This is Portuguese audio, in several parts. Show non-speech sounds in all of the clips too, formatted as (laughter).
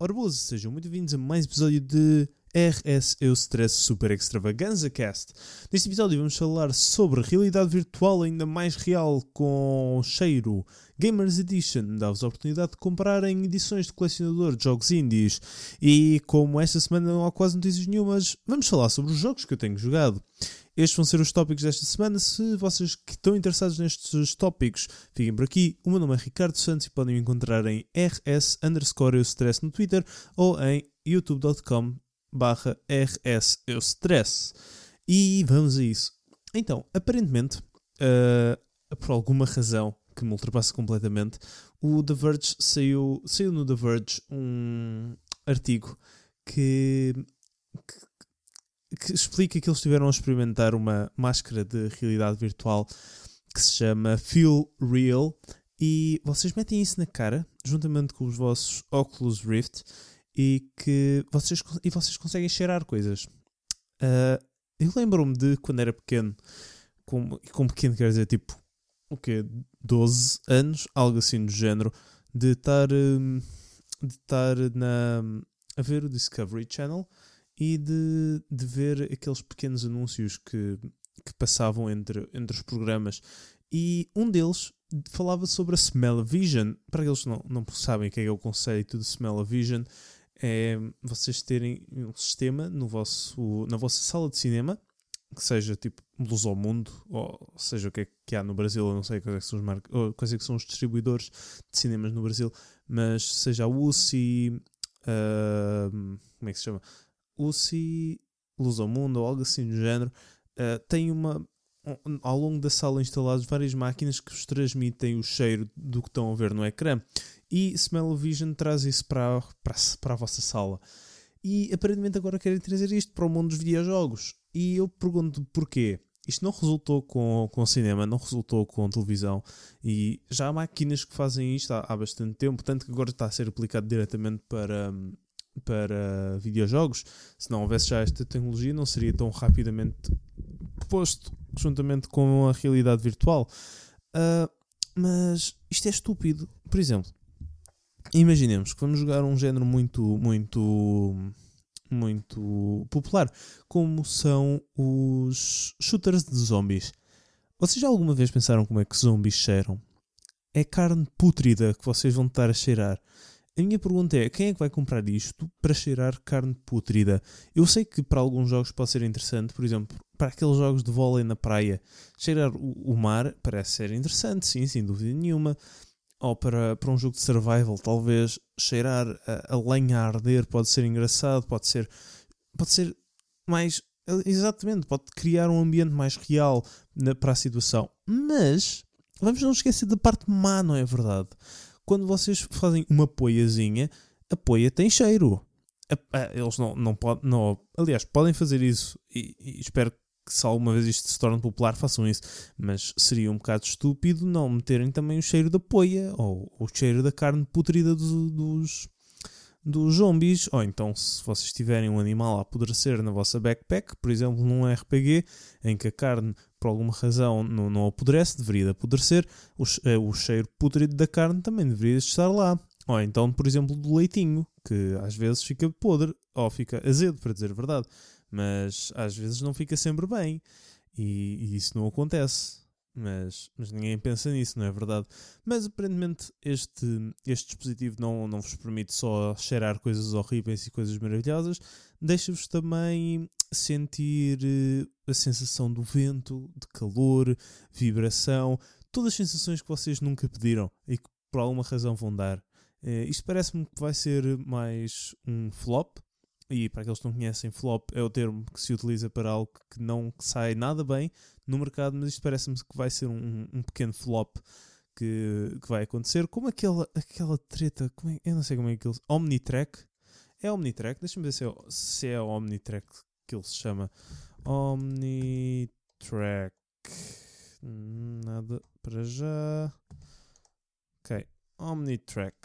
Boas, sejam muito bem-vindos a mais um episódio de RS Eu Stress Super Extravaganza Cast. Neste episódio vamos falar sobre realidade virtual ainda mais real com cheiro. Gamers Edition dá-vos a oportunidade de comprarem edições de colecionador de jogos indies. E como esta semana não há quase notícias nenhumas, vamos falar sobre os jogos que eu tenho jogado. Estes vão ser os tópicos desta semana. Se vocês que estão interessados nestes tópicos, fiquem por aqui. O meu nome é Ricardo Santos e podem me encontrar em rs underscore stress no Twitter ou em youtube.com barra rs stress. E vamos a isso. Então, aparentemente, uh, por alguma razão que me ultrapassa completamente, o The Verge saiu, saiu no The Verge um artigo que, que que explica que eles estiveram a experimentar uma máscara de realidade virtual que se chama Feel Real e vocês metem isso na cara juntamente com os vossos Oculus Rift e que vocês, e vocês conseguem cheirar coisas. Uh, eu lembro-me de quando era pequeno, com, com pequeno quer dizer tipo o quê? 12 anos, algo assim do género, de estar, hum, de estar na, a ver o Discovery Channel e de, de ver aqueles pequenos anúncios que, que passavam entre, entre os programas. E um deles falava sobre a Smell-O-Vision. Para aqueles que não, não sabem o que é, o conceito de Smell-O-Vision, é vocês terem um sistema no vosso, na vossa sala de cinema que seja tipo Luz ao Mundo, ou seja o que é que há no Brasil, eu não sei quais é são os, mar... quais é são os distribuidores de cinemas no Brasil, mas seja a UCI, uh, como é que se chama? UCI, Luz ao Mundo ou algo assim do género, uh, tem uma. Um, ao longo da sala instaladas várias máquinas que vos transmitem o cheiro do que estão a ver no ecrã. E Smell-O-Vision traz isso para, para, para a vossa sala. E aparentemente agora querem trazer isto para o mundo dos videojogos. E eu pergunto porquê. Isto não resultou com, com cinema, não resultou com televisão. E já há máquinas que fazem isto há, há bastante tempo, tanto que agora está a ser aplicado diretamente para, para videojogos. Se não houvesse já esta tecnologia, não seria tão rapidamente posto juntamente com a realidade virtual. Uh, mas isto é estúpido. Por exemplo, imaginemos que vamos jogar um género muito, muito, muito popular, como são os shooters de zombies. Vocês já alguma vez pensaram como é que zombies cheiram? É carne pútrida que vocês vão estar a cheirar. A minha pergunta é: quem é que vai comprar isto para cheirar carne putrida? Eu sei que para alguns jogos pode ser interessante, por exemplo, para aqueles jogos de vôlei na praia, cheirar o, mar parece ser interessante, sim, sem dúvida nenhuma. Ou para, para um jogo de survival, talvez cheirar a, a lenha a arder pode ser engraçado, pode ser, pode ser mais. Exatamente, pode criar um ambiente mais real na, para a situação. Mas vamos não esquecer da parte má, não é verdade? Quando vocês fazem uma poiazinha, a poia tem cheiro. Eles não, não podem. Não, aliás, podem fazer isso e, e espero que se alguma vez isto se torne popular façam isso. Mas seria um bocado estúpido não meterem também o cheiro da poia ou o cheiro da carne putrida dos, dos, dos zombies. Ou então, se vocês tiverem um animal a apodrecer na vossa backpack, por exemplo, num RPG em que a carne por alguma razão não, não apodrece, deveria apodrecer, o, eh, o cheiro putrido da carne também deveria estar lá. Ou então, por exemplo, do leitinho, que às vezes fica podre, ou fica azedo, para dizer a verdade, mas às vezes não fica sempre bem. E, e isso não acontece. Mas, mas ninguém pensa nisso, não é verdade? Mas aparentemente este, este dispositivo não, não vos permite só cheirar coisas horríveis e coisas maravilhosas, deixa-vos também sentir eh, a sensação do vento, de calor, vibração, todas as sensações que vocês nunca pediram e que por alguma razão vão dar. Uh, isto parece-me que vai ser mais um flop, e para aqueles que não conhecem, flop é o termo que se utiliza para algo que não sai nada bem no mercado, mas isto parece-me que vai ser um, um pequeno flop que, que, vai acontecer, como aquela, aquela treta, é, eu não sei como é que eles. Omnitrack? É Omnitrack? Deixa-me ver se é, se é Omnitrack que ele se chama. Omnitrack. Nada para já. Ok. Omnitrack.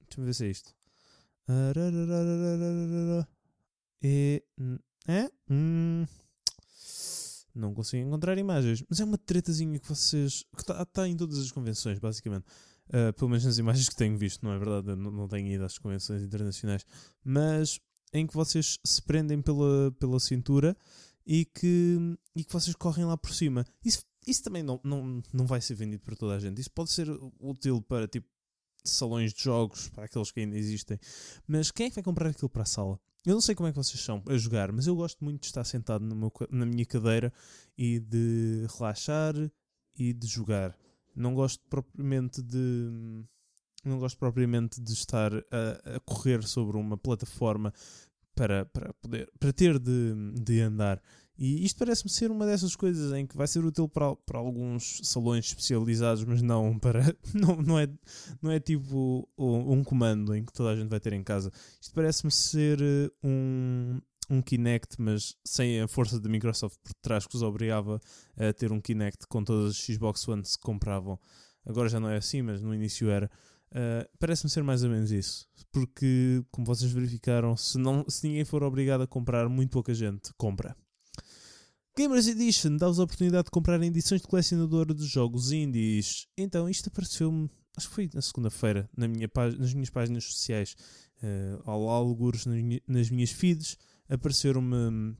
Deixa-me ver se é isto. E. É? Hum, não consigo encontrar imagens. Mas é uma tretazinha que vocês. que está tá em todas as convenções, basicamente. Uh, pelo menos nas imagens que tenho visto, não é verdade? Não, não tenho ido às convenções internacionais. Mas em que vocês se prendem pela, pela cintura e que, e que vocês correm lá por cima. Isso, isso também não, não, não vai ser vendido para toda a gente. Isso pode ser útil para tipo salões de jogos, para aqueles que ainda existem. Mas quem é que vai comprar aquilo para a sala? Eu não sei como é que vocês são a jogar, mas eu gosto muito de estar sentado meu, na minha cadeira e de relaxar e de jogar. Não gosto propriamente de. Não gosto propriamente de estar a, a correr sobre uma plataforma para, para, poder, para ter de, de andar. E isto parece-me ser uma dessas coisas em que vai ser útil para, para alguns salões especializados, mas não para. (laughs) Não, não, é, não é tipo um comando em que toda a gente vai ter em casa. Isto parece-me ser eh, um, um Kinect, mas sem a força da Microsoft por trás que os obrigava a ter um Kinect com todas as Xbox One se compravam. Agora já não é assim, mas no início era. Uh, Parece-me ser mais ou menos isso. Porque, como vocês verificaram, se, não, se ninguém for obrigado a comprar, muito pouca gente compra. Gamers Edition dá-vos a oportunidade de comprar edições de colecionador de jogos indies. Então, isto apareceu-me, acho que foi na segunda-feira, na minha nas minhas páginas sociais, uh, algures nas minhas feeds, apareceram-me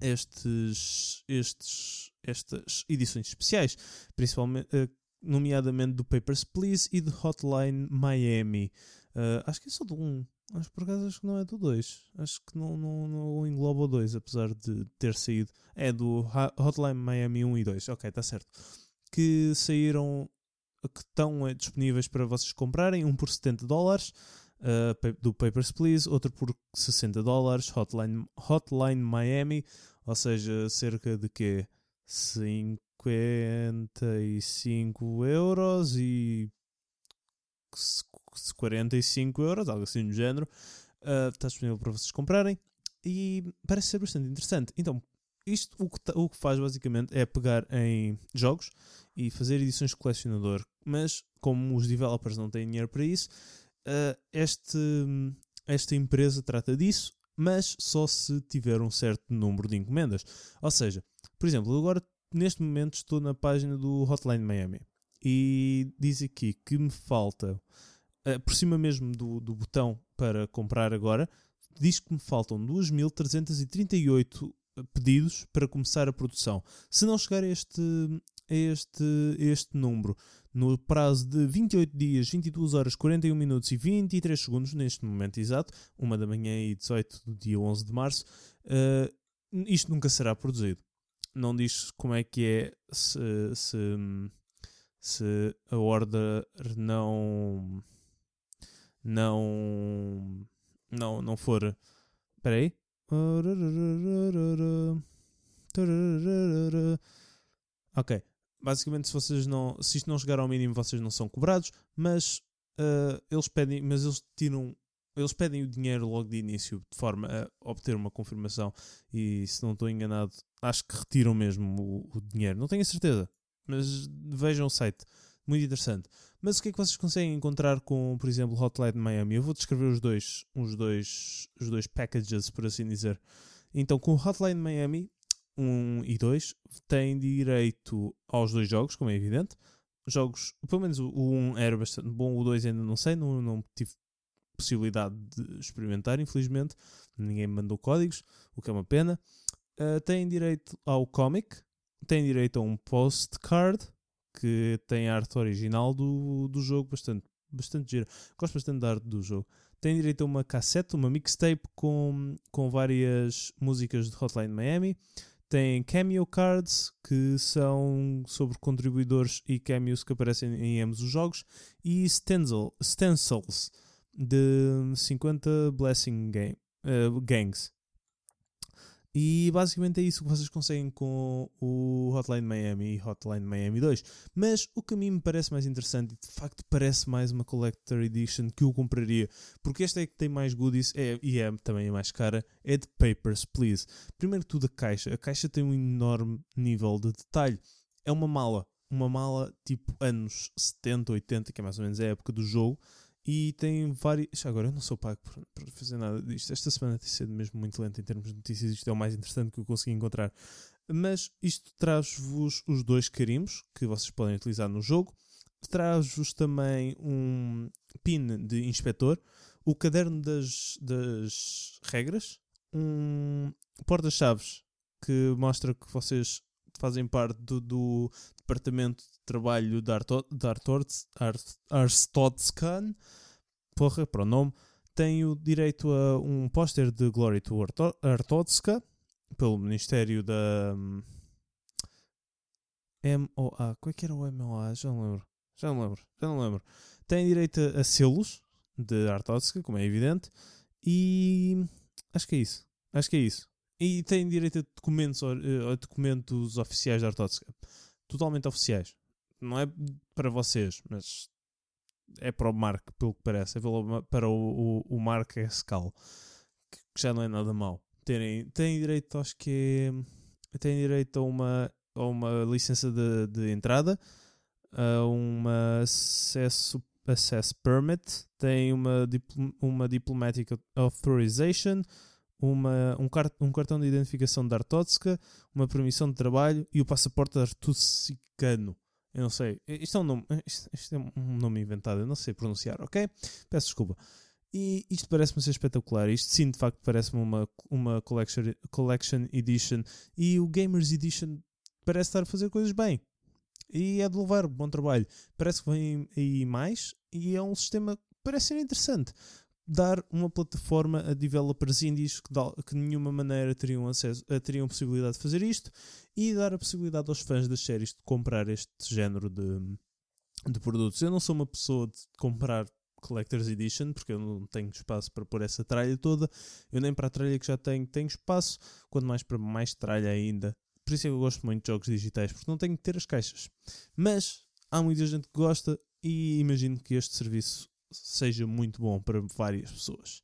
estes, estes, estas edições especiais, principalmente, uh, nomeadamente do Papers, Please e do Hotline Miami. Uh, acho que é só do 1. Um. Acho por acaso acho que não é do 2. Acho que não, não, não engloba o 2, apesar de ter saído. É do Hotline Miami 1 e 2. Ok, está certo. Que saíram, que estão eh, disponíveis para vocês comprarem. Um por 70 dólares uh, do Papers, Please. Outro por 60 dólares. Hotline, Hotline Miami. Ou seja, cerca de que 55 euros e 45 euros, algo assim do género. Uh, está disponível para vocês comprarem e parece ser bastante interessante. Então, isto o que, o que faz basicamente é pegar em jogos e fazer edições de colecionador, mas como os developers não têm dinheiro para isso, uh, este, esta empresa trata disso, mas só se tiver um certo número de encomendas. Ou seja, por exemplo, agora neste momento estou na página do Hotline Miami e diz aqui que me falta uh, por cima mesmo do, do botão para comprar agora, diz que me faltam 2.338 pedidos para começar a produção. Se não chegar a este, a este, a este número no prazo de 28 dias, 22 horas, 41 minutos e 23 segundos, neste momento exato, uma da manhã e 18 do dia 11 de março, uh, isto nunca será produzido. Não diz como é que é se, se, se a order não não não não for espera aí ok basicamente se vocês não se isto não chegar ao mínimo vocês não são cobrados mas uh, eles pedem mas eles tiram eles pedem o dinheiro logo de início de forma a obter uma confirmação e se não estou enganado acho que retiram mesmo o, o dinheiro não tenho a certeza mas vejam o site muito interessante. Mas o que é que vocês conseguem encontrar com, por exemplo, Hotline Miami? Eu vou descrever os dois, os dois, os dois packages, por assim dizer. Então, com Hotline Miami 1 e 2, têm direito aos dois jogos, como é evidente. Jogos, pelo menos o 1 era bastante bom, o 2 ainda não sei, não, não tive possibilidade de experimentar, infelizmente. Ninguém me mandou códigos, o que é uma pena. Uh, têm direito ao comic, têm direito a um postcard que tem a arte original do, do jogo, bastante, bastante gira. Gosto bastante da arte do jogo. Tem direito a uma cassete, uma mixtape com, com várias músicas de Hotline Miami. Tem cameo cards, que são sobre contribuidores e cameos que aparecem em ambos os jogos. E stencil, stencils de 50 Blessing game, uh, Gangs. E basicamente é isso que vocês conseguem com o Hotline Miami e Hotline Miami 2. Mas o que a mim me parece mais interessante e de facto parece mais uma Collector Edition que eu compraria, porque esta é que tem mais goodies é, e é também a mais cara, é de Papers, Please. Primeiro que tudo a caixa. A caixa tem um enorme nível de detalhe. É uma mala. Uma mala tipo anos 70, 80, que é mais ou menos a época do jogo e tem vários. Agora eu não sou pago por, fazer nada disto. Esta semana tem sido mesmo muito lenta em termos de notícias. Isto é o mais interessante que eu consegui encontrar. Mas isto traz-vos os dois carimbos que vocês podem utilizar no jogo. traz-vos também um PIN de inspetor, o caderno das, das regras, um porta-chaves que mostra que vocês fazem parte do, do departamento de trabalho da Arstotzkan, porra, para o nome, tenho direito a um póster de Glory to Artotska pelo Ministério da hum, MOA. Qual é que era o MOA? Já não lembro. Já não lembro. Já não lembro. Tem direito a selos de Artotska, como é evidente. E acho que é isso. Acho que é isso. E tem direito a documentos, a documentos oficiais da Artotska. Totalmente oficiais. Não é para vocês, mas é para o Mark, pelo que parece. É para o, o, o Mark Escal. Que já não é nada mau. Terem, têm direito, acho que é. Têm direito a uma, a uma licença de, de entrada, a uma acesso Access Permit, tem uma, uma Diplomatic Authorization, uma, um, cart um cartão de identificação da Artotska, uma permissão de trabalho e o passaporte artussicano. Eu não sei. Isto é um nome, isto, isto é um nome inventado, eu não sei pronunciar, ok? Peço desculpa. E isto parece-me ser espetacular. Isto sim, de facto, parece-me uma, uma collection, collection Edition. E o Gamers Edition parece estar a fazer coisas bem. E é de louvar, bom trabalho. Parece que vem aí mais e é um sistema que parece ser interessante. Dar uma plataforma a developers indies que, que de nenhuma maneira teriam, acesso, eh, teriam possibilidade de fazer isto e dar a possibilidade aos fãs das séries de comprar este género de, de produtos. Eu não sou uma pessoa de comprar Collector's Edition, porque eu não tenho espaço para pôr essa tralha toda. Eu nem para a tralha que já tenho, tenho espaço, quanto mais para mais tralha ainda. Por isso é que eu gosto muito de jogos digitais, porque não tenho que ter as caixas. Mas há muita gente que gosta e imagino que este serviço seja muito bom para várias pessoas.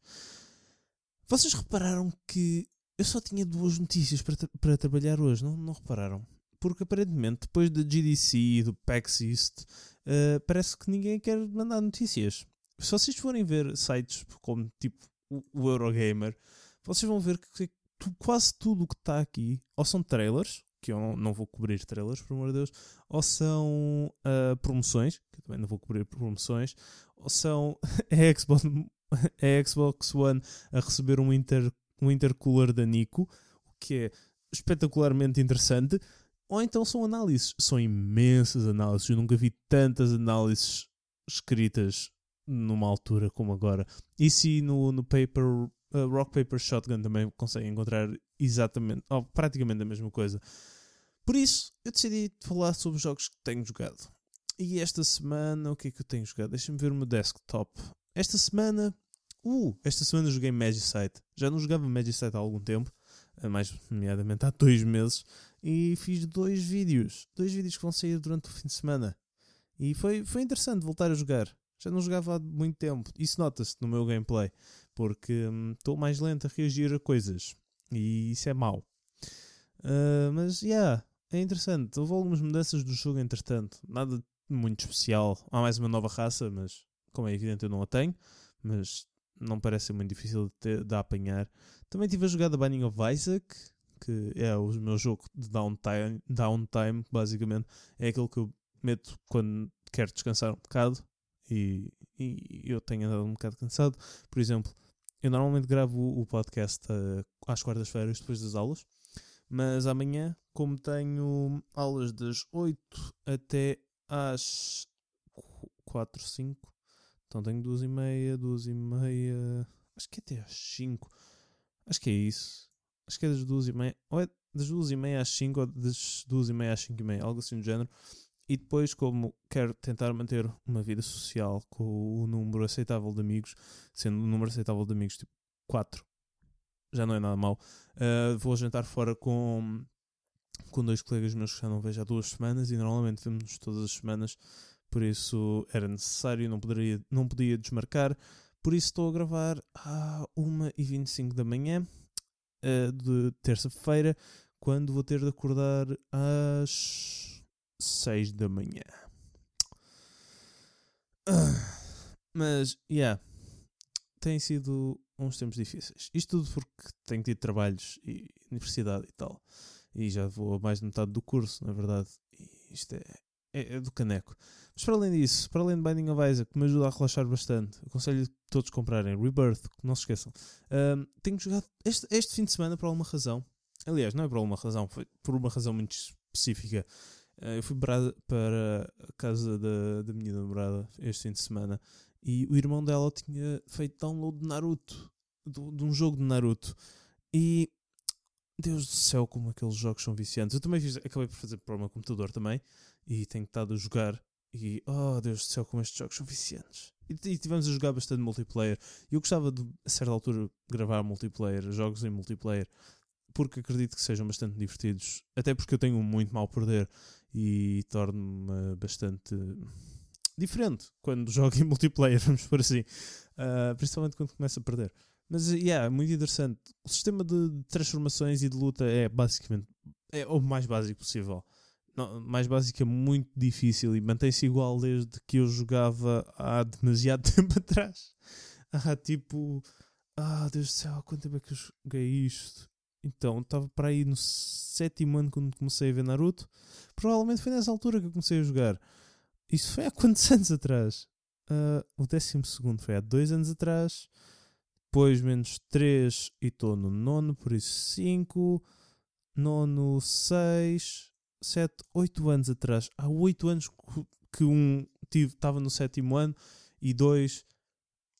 Vocês repararam que eu só tinha duas notícias para, tra para trabalhar hoje, não, não repararam? Porque aparentemente, depois da GDC e do PAX East, uh, parece que ninguém quer mandar notícias. Se vocês forem ver sites como tipo o Eurogamer, vocês vão ver que quase tudo o que está aqui, ou são trailers, que eu não, não, vou cobrir trailers, por amor de Deus, ou são uh, promoções, que eu também não vou cobrir promoções, ou são (laughs) a Xbox, a Xbox One a receber um, inter, um intercooler da Nico, o que é espetacularmente interessante, ou então são análises, são imensas análises, eu nunca vi tantas análises escritas numa altura como agora. E se no, no paper uh, Rock Paper Shotgun também consegue encontrar exatamente, ou praticamente a mesma coisa. Por isso, eu decidi falar sobre os jogos que tenho jogado. E esta semana, o que é que eu tenho jogado? Deixa-me ver o meu desktop. Esta semana, uh, esta semana joguei Magicite. Já não jogava Magicite há algum tempo, mais nomeadamente há dois meses, e fiz dois vídeos. Dois vídeos que vão sair durante o fim de semana. E foi, foi interessante voltar a jogar. Já não jogava há muito tempo. Isso nota-se no meu gameplay porque estou hum, mais lento a reagir a coisas e isso é mau. Uh, mas, yeah, é interessante. Houve algumas mudanças do jogo entretanto, nada muito especial. Há mais uma nova raça, mas como é evidente eu não a tenho, mas não parece muito difícil de, ter, de apanhar. Também tive a jogar The Binding of Isaac, que é o meu jogo de downtime, downtime, basicamente. É aquele que eu meto quando quero descansar um bocado e, e eu tenho andado um bocado cansado. Por exemplo, eu normalmente gravo o podcast uh, às quartas-feiras depois das aulas, mas amanhã, como tenho aulas das 8 até às 4, 5, então tenho 2 e meia, 2 e meia, acho que é até às 5, acho que é isso, acho que é das 2 e meia, ou é das 2 e meia às 5 ou das 2 e meia às 5 e meia, algo assim do género. E depois, como quero tentar manter uma vida social com o número aceitável de amigos, sendo o número aceitável de amigos tipo 4, já não é nada mal, uh, vou jantar fora com, com dois colegas meus que já não vejo há duas semanas e normalmente vemos todas as semanas, por isso era necessário, não, poderia, não podia desmarcar. Por isso estou a gravar à 1h25 da manhã uh, de terça-feira, quando vou ter de acordar às 6 da manhã. Mas, yeah, tem sido uns tempos difíceis. Isto tudo porque tenho tido trabalhos e universidade e tal. E já vou a mais de metade do curso, na verdade. E isto é, é, é, do caneco. Mas para além disso, para além de Binding of Isaac, que me ajuda a relaxar bastante, aconselho todos comprarem Rebirth, não se esqueçam. Um, tenho jogado este, este fim de semana por alguma razão. Aliás, não é por alguma razão, foi por uma razão muito específica. Uh, eu fui para, a casa da, da minha namorada este fim de semana e o irmão dela tinha feito download de Naruto, de, de um jogo de Naruto. E Deus do céu, como aqueles jogos são viciantes. Eu também fiz, acabei por fazer para o meu computador também e tenho estado a jogar. E oh Deus do céu, como estes jogos são viciantes. E, e tivemos a jogar bastante multiplayer. E eu gostava de, a certa altura, gravar multiplayer, jogos em multiplayer, porque acredito que sejam bastante divertidos. Até porque eu tenho muito mal perder e torno-me bastante diferente quando (laughs) jogo em multiplayer, vamos por assim. Uh, principalmente quando começo a perder. Mas, yeah, muito interessante. O sistema de transformações e de luta é basicamente é o mais básico possível. Não, mais básico é muito difícil e mantém-se igual desde que eu jogava há demasiado (laughs) tempo atrás. Há tipo. Ah, Deus do céu, quanto tempo é que eu joguei isto? Então, estava para aí no sétimo ano quando comecei a ver Naruto. Provavelmente foi nessa altura que eu comecei a jogar. Isso foi há (laughs) quantos anos atrás? Uh, o décimo segundo foi há dois anos atrás. Depois menos 3 e estou no nono, por isso 5. Nono, 6, 7, 8 anos atrás. Há 8 anos que um estava no sétimo ano e dois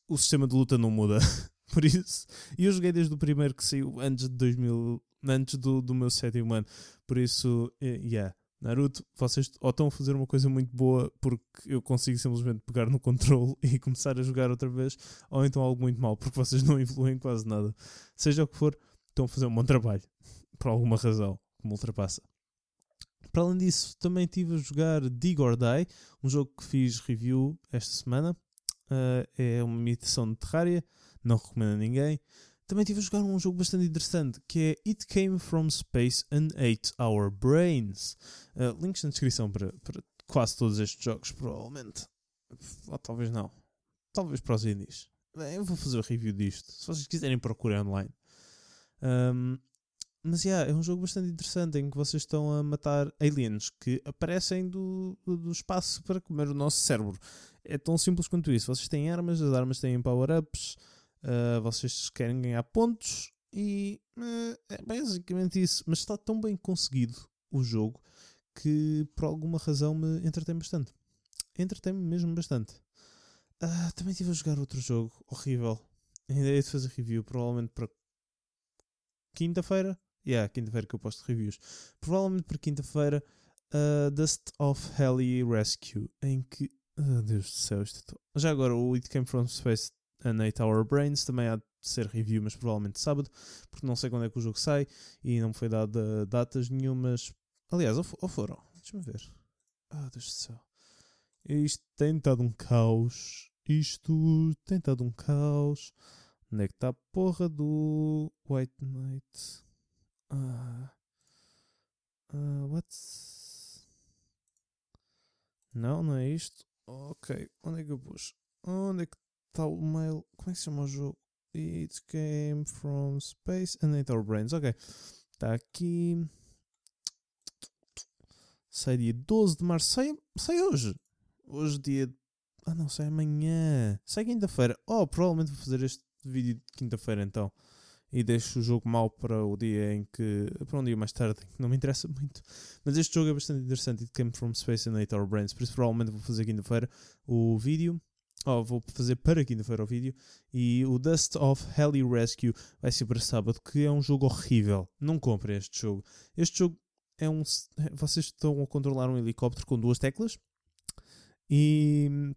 o sistema de luta não muda. (laughs) por isso, e eu joguei desde o primeiro que saiu antes de 2000, antes do, do meu sétimo ano. Por isso, yeah. Naruto, vocês ou estão a fazer uma coisa muito boa porque eu consigo simplesmente pegar no controle (laughs) e começar a jogar outra vez, ou então algo muito mal porque vocês não (laughs) evoluem quase nada. Seja o que for, estão a fazer um bom trabalho, (laughs) por alguma razão, que me ultrapassa. Para além disso, também estive a jogar Dig or Die, um jogo que fiz review esta semana. Uh, é uma imitação de Terraria, não recomendo a ninguém. Também estive a jogar um jogo bastante interessante que é It Came From Space and Ate Our Brains. Uh, links na descrição para, para quase todos estes jogos, provavelmente. Ou talvez não. Talvez para os indies. Bem, eu vou fazer o review disto. Se vocês quiserem procurar online. Um, mas yeah, é um jogo bastante interessante em que vocês estão a matar aliens que aparecem do, do espaço para comer o nosso cérebro. É tão simples quanto isso. Vocês têm armas, as armas têm power-ups. Uh, vocês querem ganhar pontos e uh, é basicamente isso. Mas está tão bem conseguido o jogo que por alguma razão me entretém bastante. Entretém-me mesmo bastante. Uh, também estive a jogar outro jogo horrível. Ainda de fazer review, provavelmente para quinta-feira. Yeah, quinta-feira que eu posto reviews. Provavelmente para quinta-feira, uh, Dust of Heli Rescue, em que. Oh, Deus do céu, isto é já agora o It Came From Space a Night Hour Brains também há de ser review, mas provavelmente sábado, porque não sei quando é que o jogo sai e não me foi dado datas nenhumas. Aliás, ou, ou foram? Deixa-me ver. Ah, Deus do céu. Isto tem estado um caos. Isto tem estado um caos. Onde é que está a porra do White Knight? Ah. Uh, what? Não, não é isto. Ok, onde é que eu pus? Onde é que está o mail. Como é que se chama o jogo? It came from space and ate our brains. Ok. Está aqui. Sai dia 12 de março. Sai, sai hoje. Hoje dia. Ah não, sai amanhã. Sai quinta-feira. Oh, provavelmente vou fazer este vídeo de quinta-feira então. E deixo o jogo mau para o dia em que. para um dia mais tarde, que não me interessa muito. Mas este jogo é bastante interessante. It came from space and ate our brains. Por isso, provavelmente vou fazer quinta-feira o vídeo oh, vou fazer para quinta-feira o vídeo. E o Dust of Heli Rescue vai ser para sábado, que é um jogo horrível. Não comprem este jogo. Este jogo é um. Vocês estão a controlar um helicóptero com duas teclas e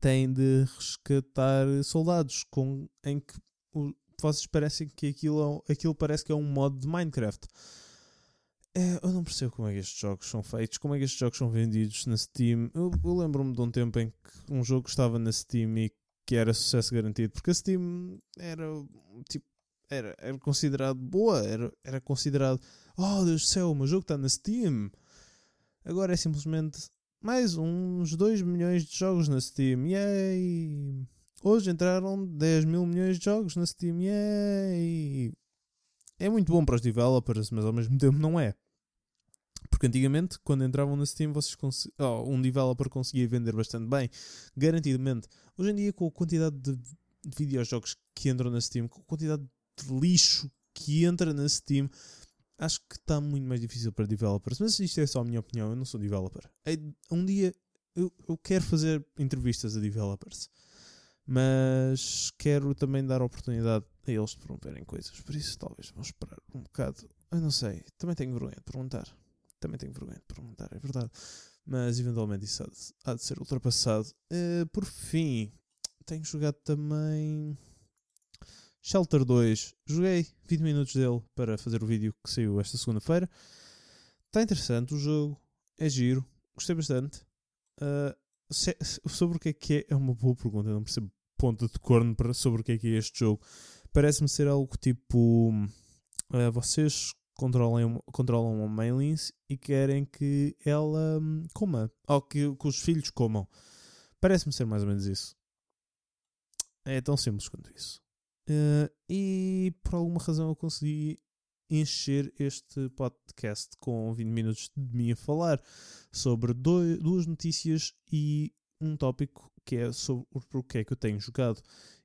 têm de resgatar soldados com, em que o, vocês parecem que aquilo, é aquilo parece que é um modo de Minecraft. É, eu não percebo como é que estes jogos são feitos, como é que estes jogos são vendidos na Steam. Eu, eu lembro-me de um tempo em que um jogo estava na Steam e que era sucesso garantido, porque a Steam era tipo. Era, era considerado boa, era, era considerado oh Deus do céu, o meu jogo está na Steam. Agora é simplesmente mais uns 2 milhões de jogos na Steam. Yay! Hoje entraram 10 mil milhões de jogos na Steam. Yay! É muito bom para os developers, mas ao mesmo tempo não é. Porque antigamente, quando entravam na Steam, vocês oh, um developer conseguia vender bastante bem, garantidamente. Hoje em dia, com a quantidade de videojogos que entram na Steam, com a quantidade de lixo que entra na Steam, acho que está muito mais difícil para developers. Mas isto é só a minha opinião, eu não sou developer. Um dia eu, eu quero fazer entrevistas a developers, mas quero também dar oportunidade a eles de promoverem coisas. Por isso, talvez vamos esperar um bocado. Eu não sei, também tenho vergonha de perguntar. Também tenho vergonha de perguntar, é verdade. Mas eventualmente isso há de, há de ser ultrapassado. Uh, por fim, tenho jogado também. Shelter 2. Joguei 20 minutos dele para fazer o vídeo que saiu esta segunda-feira. Está interessante o jogo. É giro. Gostei bastante. Uh, sobre o que é que é, é uma boa pergunta. Eu não percebo ponta de corno para, sobre o que é que é este jogo. Parece-me ser algo tipo. Uh, vocês controlam, controlam uma Maylins e querem que ela um, coma. Ou que, que os filhos comam. Parece-me ser mais ou menos isso. É tão simples quanto isso. Uh, e por alguma razão eu consegui encher este podcast com 20 minutos de mim a falar sobre dois, duas notícias e um tópico que é sobre o que é que eu tenho jogado.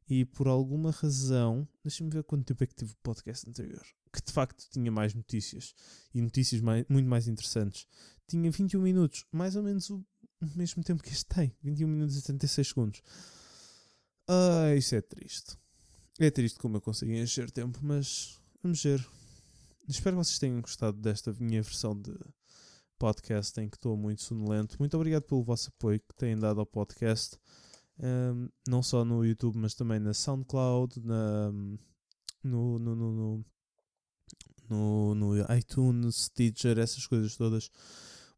E por alguma razão, deixa-me ver quanto tempo é que tive o podcast anterior, que de facto tinha mais notícias e notícias mais, muito mais interessantes. Tinha 21 minutos, mais ou menos o mesmo tempo que este tem, 21 minutos e 36 segundos. Ah, isso é triste. É triste como eu consegui encher tempo, mas vamos ver. Espero que vocês tenham gostado desta minha versão de podcast em que estou muito sonolento. Muito obrigado pelo vosso apoio que têm dado ao podcast, um, não só no YouTube, mas também na SoundCloud, na, no, no, no, no, no iTunes, Stitcher, essas coisas todas.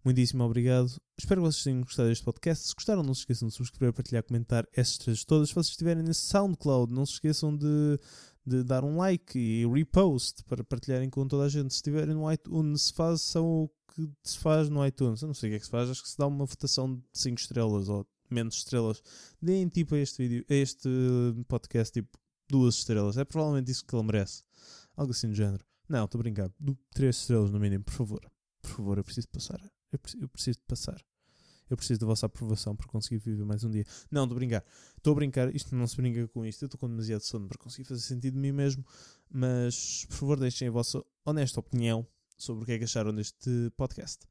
Muitíssimo obrigado. Espero que vocês tenham gostado deste podcast. Se gostaram, não se esqueçam de subscrever, partilhar, comentar essas coisas todas. Se vocês estiverem nesse SoundCloud, não se esqueçam de, de dar um like e repost para partilharem com toda a gente. Se estiverem no iTunes, façam o que se faz no iTunes. Eu não sei o que é que se faz, acho que se dá uma votação de 5 estrelas ou menos estrelas. Deem tipo a este vídeo, a este podcast, tipo duas estrelas. É provavelmente isso que ele merece. Algo assim do género. Não, estou a brincar. 3 estrelas no mínimo, por favor. Por favor, eu preciso passar. Eu preciso, eu preciso de passar. Eu preciso da vossa aprovação para conseguir viver mais um dia. Não, estou a brincar. Estou a brincar. Isto não se brinca com isto. Eu estou com demasiado sono para conseguir fazer sentido de mim mesmo. Mas, por favor, deixem a vossa honesta opinião sobre o que é que acharam deste podcast.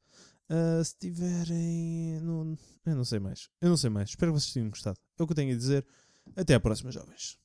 Uh, se tiverem. Não, eu não sei mais. Eu não sei mais. Espero que vocês tenham gostado. É o que eu tenho a dizer. Até à próxima, jovens.